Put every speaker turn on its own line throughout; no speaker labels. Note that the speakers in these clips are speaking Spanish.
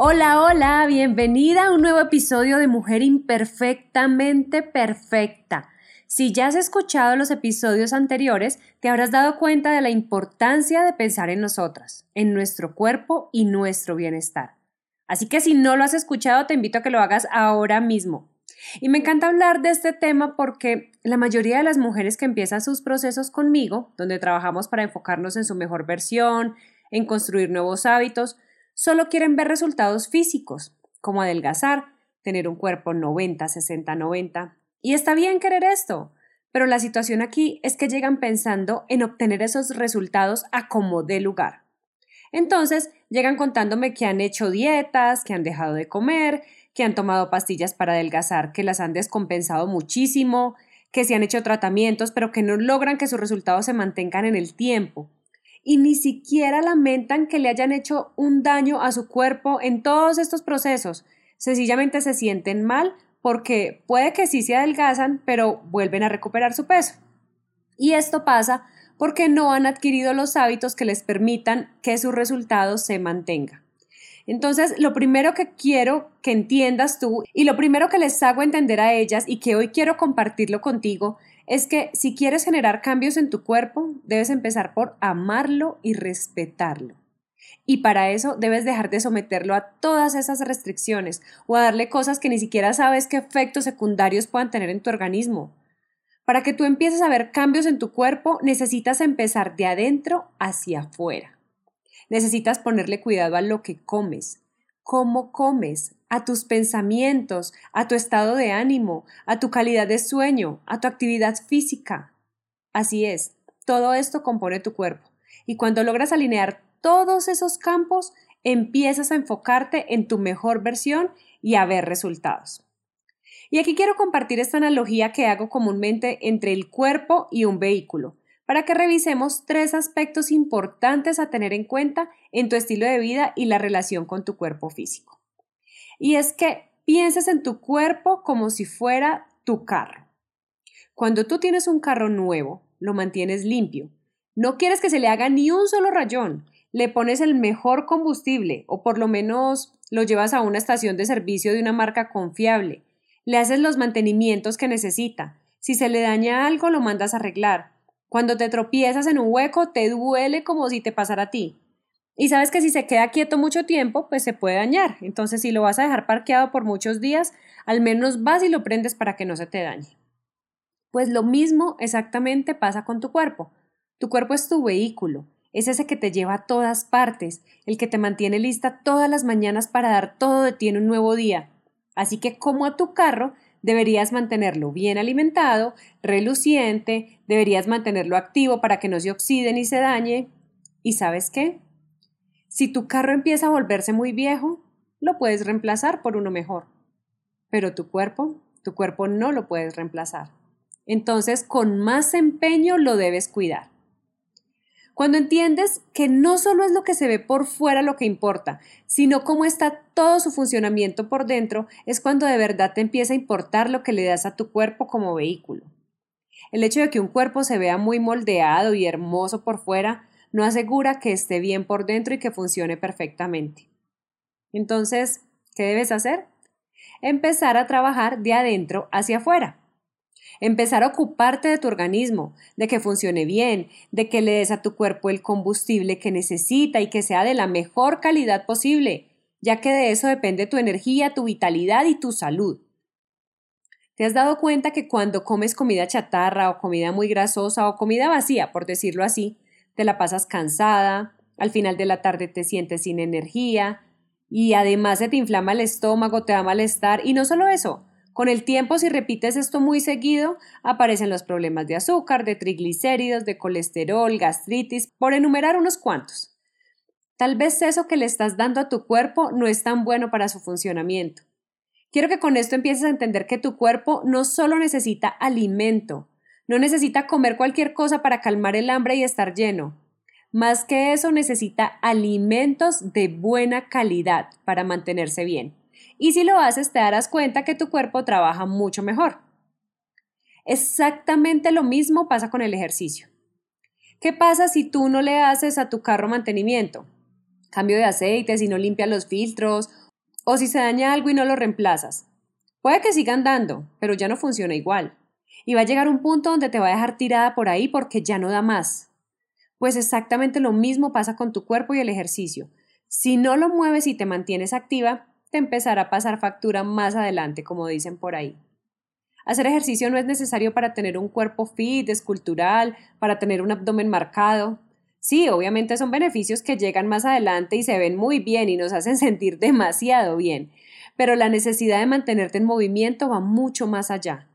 Hola, hola, bienvenida a un nuevo episodio de Mujer Imperfectamente Perfecta. Si ya has escuchado los episodios anteriores, te habrás dado cuenta de la importancia de pensar en nosotras, en nuestro cuerpo y nuestro bienestar. Así que si no lo has escuchado, te invito a que lo hagas ahora mismo. Y me encanta hablar de este tema porque la mayoría de las mujeres que empiezan sus procesos conmigo, donde trabajamos para enfocarnos en su mejor versión, en construir nuevos hábitos, solo quieren ver resultados físicos, como adelgazar, tener un cuerpo 90, 60, 90. Y está bien querer esto, pero la situación aquí es que llegan pensando en obtener esos resultados a como dé lugar. Entonces, llegan contándome que han hecho dietas, que han dejado de comer, que han tomado pastillas para adelgazar, que las han descompensado muchísimo, que se han hecho tratamientos, pero que no logran que sus resultados se mantengan en el tiempo y ni siquiera lamentan que le hayan hecho un daño a su cuerpo en todos estos procesos. Sencillamente se sienten mal porque puede que sí se adelgazan, pero vuelven a recuperar su peso. Y esto pasa porque no han adquirido los hábitos que les permitan que sus resultados se mantengan. Entonces, lo primero que quiero que entiendas tú y lo primero que les hago entender a ellas y que hoy quiero compartirlo contigo es que si quieres generar cambios en tu cuerpo, debes empezar por amarlo y respetarlo. Y para eso debes dejar de someterlo a todas esas restricciones o a darle cosas que ni siquiera sabes qué efectos secundarios puedan tener en tu organismo. Para que tú empieces a ver cambios en tu cuerpo, necesitas empezar de adentro hacia afuera. Necesitas ponerle cuidado a lo que comes, cómo comes, a tus pensamientos, a tu estado de ánimo, a tu calidad de sueño, a tu actividad física. Así es, todo esto compone tu cuerpo. Y cuando logras alinear todos esos campos, empiezas a enfocarte en tu mejor versión y a ver resultados. Y aquí quiero compartir esta analogía que hago comúnmente entre el cuerpo y un vehículo, para que revisemos tres aspectos importantes a tener en cuenta en tu estilo de vida y la relación con tu cuerpo físico. Y es que pienses en tu cuerpo como si fuera tu carro. Cuando tú tienes un carro nuevo, lo mantienes limpio. No quieres que se le haga ni un solo rayón. Le pones el mejor combustible o por lo menos lo llevas a una estación de servicio de una marca confiable. Le haces los mantenimientos que necesita. Si se le daña algo, lo mandas a arreglar. Cuando te tropiezas en un hueco, te duele como si te pasara a ti. Y sabes que si se queda quieto mucho tiempo, pues se puede dañar. Entonces, si lo vas a dejar parqueado por muchos días, al menos vas y lo prendes para que no se te dañe. Pues lo mismo exactamente pasa con tu cuerpo. Tu cuerpo es tu vehículo, es ese que te lleva a todas partes, el que te mantiene lista todas las mañanas para dar todo de ti en un nuevo día. Así que como a tu carro, deberías mantenerlo bien alimentado, reluciente, deberías mantenerlo activo para que no se oxide ni se dañe. ¿Y sabes qué? Si tu carro empieza a volverse muy viejo, lo puedes reemplazar por uno mejor. Pero tu cuerpo, tu cuerpo no lo puedes reemplazar. Entonces, con más empeño lo debes cuidar. Cuando entiendes que no solo es lo que se ve por fuera lo que importa, sino cómo está todo su funcionamiento por dentro, es cuando de verdad te empieza a importar lo que le das a tu cuerpo como vehículo. El hecho de que un cuerpo se vea muy moldeado y hermoso por fuera no asegura que esté bien por dentro y que funcione perfectamente. Entonces, ¿qué debes hacer? Empezar a trabajar de adentro hacia afuera. Empezar a ocuparte de tu organismo, de que funcione bien, de que le des a tu cuerpo el combustible que necesita y que sea de la mejor calidad posible. ya que de eso depende tu energía, tu vitalidad y tu salud. ¿Te has dado cuenta que cuando comes comida chatarra o comida muy grasosa o comida vacía, por decirlo así, te la pasas cansada, al final de la tarde te sientes sin energía y además se te inflama el estómago, te da malestar y no solo eso, con el tiempo, si repites esto muy seguido, aparecen los problemas de azúcar, de triglicéridos, de colesterol, gastritis, por enumerar unos cuantos. Tal vez eso que le estás dando a tu cuerpo no es tan bueno para su funcionamiento. Quiero que con esto empieces a entender que tu cuerpo no solo necesita alimento, no necesita comer cualquier cosa para calmar el hambre y estar lleno. Más que eso necesita alimentos de buena calidad para mantenerse bien y si lo haces te darás cuenta que tu cuerpo trabaja mucho mejor. Exactamente lo mismo pasa con el ejercicio. ¿Qué pasa si tú no le haces a tu carro mantenimiento? Cambio de aceite, si no limpias los filtros o si se daña algo y no lo reemplazas. Puede que siga andando, pero ya no funciona igual. Y va a llegar un punto donde te va a dejar tirada por ahí porque ya no da más. Pues exactamente lo mismo pasa con tu cuerpo y el ejercicio. Si no lo mueves y te mantienes activa, te empezará a pasar factura más adelante, como dicen por ahí. Hacer ejercicio no es necesario para tener un cuerpo fit, escultural, para tener un abdomen marcado. Sí, obviamente son beneficios que llegan más adelante y se ven muy bien y nos hacen sentir demasiado bien, pero la necesidad de mantenerte en movimiento va mucho más allá.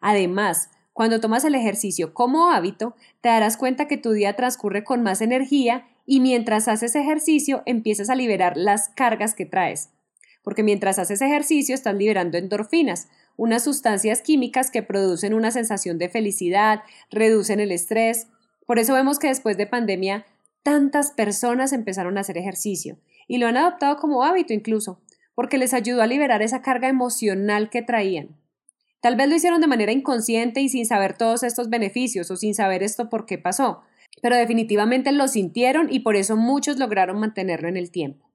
Además, cuando tomas el ejercicio como hábito, te darás cuenta que tu día transcurre con más energía y mientras haces ejercicio empiezas a liberar las cargas que traes porque mientras haces ejercicio estás liberando endorfinas, unas sustancias químicas que producen una sensación de felicidad, reducen el estrés. Por eso vemos que después de pandemia tantas personas empezaron a hacer ejercicio y lo han adoptado como hábito incluso, porque les ayudó a liberar esa carga emocional que traían. Tal vez lo hicieron de manera inconsciente y sin saber todos estos beneficios o sin saber esto por qué pasó, pero definitivamente lo sintieron y por eso muchos lograron mantenerlo en el tiempo.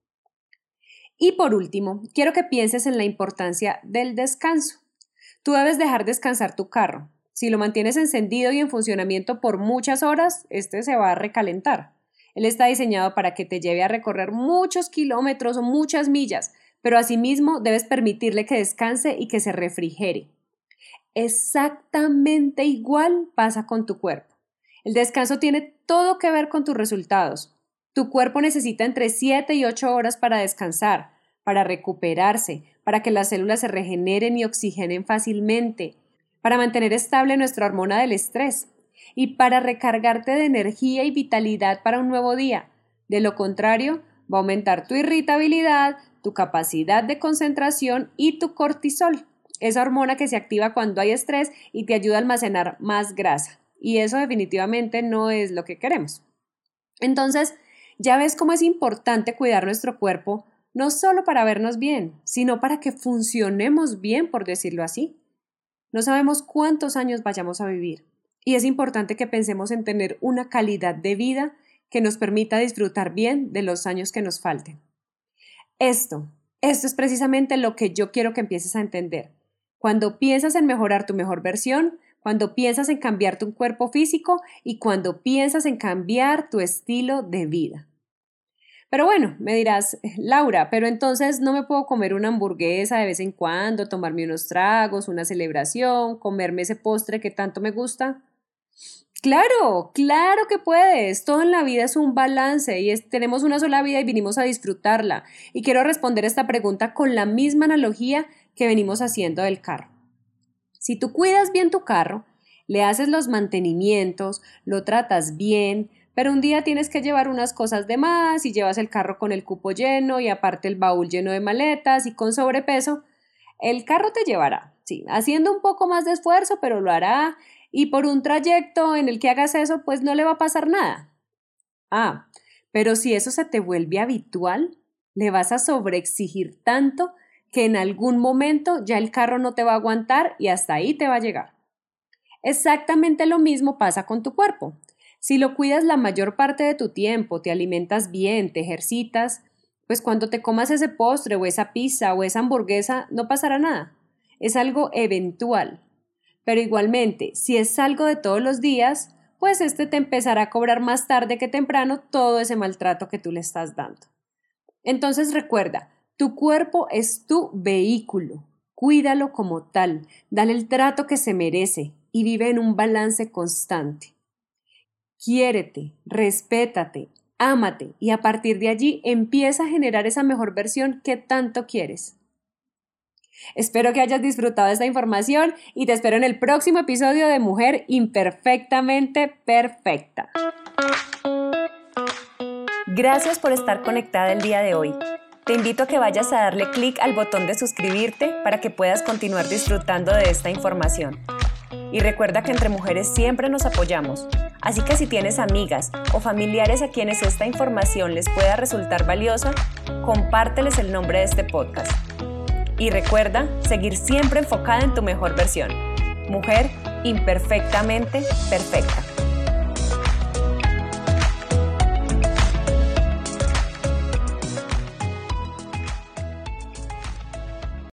Y por último, quiero que pienses en la importancia del descanso. Tú debes dejar descansar tu carro. Si lo mantienes encendido y en funcionamiento por muchas horas, este se va a recalentar. Él está diseñado para que te lleve a recorrer muchos kilómetros o muchas millas, pero asimismo debes permitirle que descanse y que se refrigere. Exactamente igual pasa con tu cuerpo. El descanso tiene todo que ver con tus resultados. Tu cuerpo necesita entre 7 y 8 horas para descansar, para recuperarse, para que las células se regeneren y oxigenen fácilmente, para mantener estable nuestra hormona del estrés y para recargarte de energía y vitalidad para un nuevo día. De lo contrario, va a aumentar tu irritabilidad, tu capacidad de concentración y tu cortisol, esa hormona que se activa cuando hay estrés y te ayuda a almacenar más grasa. Y eso definitivamente no es lo que queremos. Entonces, ya ves cómo es importante cuidar nuestro cuerpo, no solo para vernos bien, sino para que funcionemos bien, por decirlo así. No sabemos cuántos años vayamos a vivir, y es importante que pensemos en tener una calidad de vida que nos permita disfrutar bien de los años que nos falten. Esto, esto es precisamente lo que yo quiero que empieces a entender. Cuando piensas en mejorar tu mejor versión, cuando piensas en cambiar tu cuerpo físico y cuando piensas en cambiar tu estilo de vida. Pero bueno, me dirás, Laura, pero entonces no me puedo comer una hamburguesa de vez en cuando, tomarme unos tragos, una celebración, comerme ese postre que tanto me gusta. Claro, claro que puedes. Todo en la vida es un balance y tenemos una sola vida y vinimos a disfrutarla. Y quiero responder esta pregunta con la misma analogía que venimos haciendo del carro. Si tú cuidas bien tu carro, le haces los mantenimientos, lo tratas bien, pero un día tienes que llevar unas cosas de más y llevas el carro con el cupo lleno y aparte el baúl lleno de maletas y con sobrepeso, el carro te llevará, sí, haciendo un poco más de esfuerzo, pero lo hará y por un trayecto en el que hagas eso, pues no le va a pasar nada. Ah, pero si eso se te vuelve habitual, le vas a sobreexigir tanto que en algún momento ya el carro no te va a aguantar y hasta ahí te va a llegar. Exactamente lo mismo pasa con tu cuerpo. Si lo cuidas la mayor parte de tu tiempo, te alimentas bien, te ejercitas, pues cuando te comas ese postre o esa pizza o esa hamburguesa no pasará nada. Es algo eventual. Pero igualmente, si es algo de todos los días, pues este te empezará a cobrar más tarde que temprano todo ese maltrato que tú le estás dando. Entonces recuerda, tu cuerpo es tu vehículo. Cuídalo como tal, dale el trato que se merece y vive en un balance constante. Quiérete, respétate, ámate y a partir de allí empieza a generar esa mejor versión que tanto quieres. Espero que hayas disfrutado esta información y te espero en el próximo episodio de Mujer Imperfectamente Perfecta. Gracias por estar conectada el día de hoy. Te invito a que vayas a darle clic al botón de suscribirte para que puedas continuar disfrutando de esta información. Y recuerda que entre mujeres siempre nos apoyamos, así que si tienes amigas o familiares a quienes esta información les pueda resultar valiosa, compárteles el nombre de este podcast. Y recuerda seguir siempre enfocada en tu mejor versión. Mujer imperfectamente perfecta.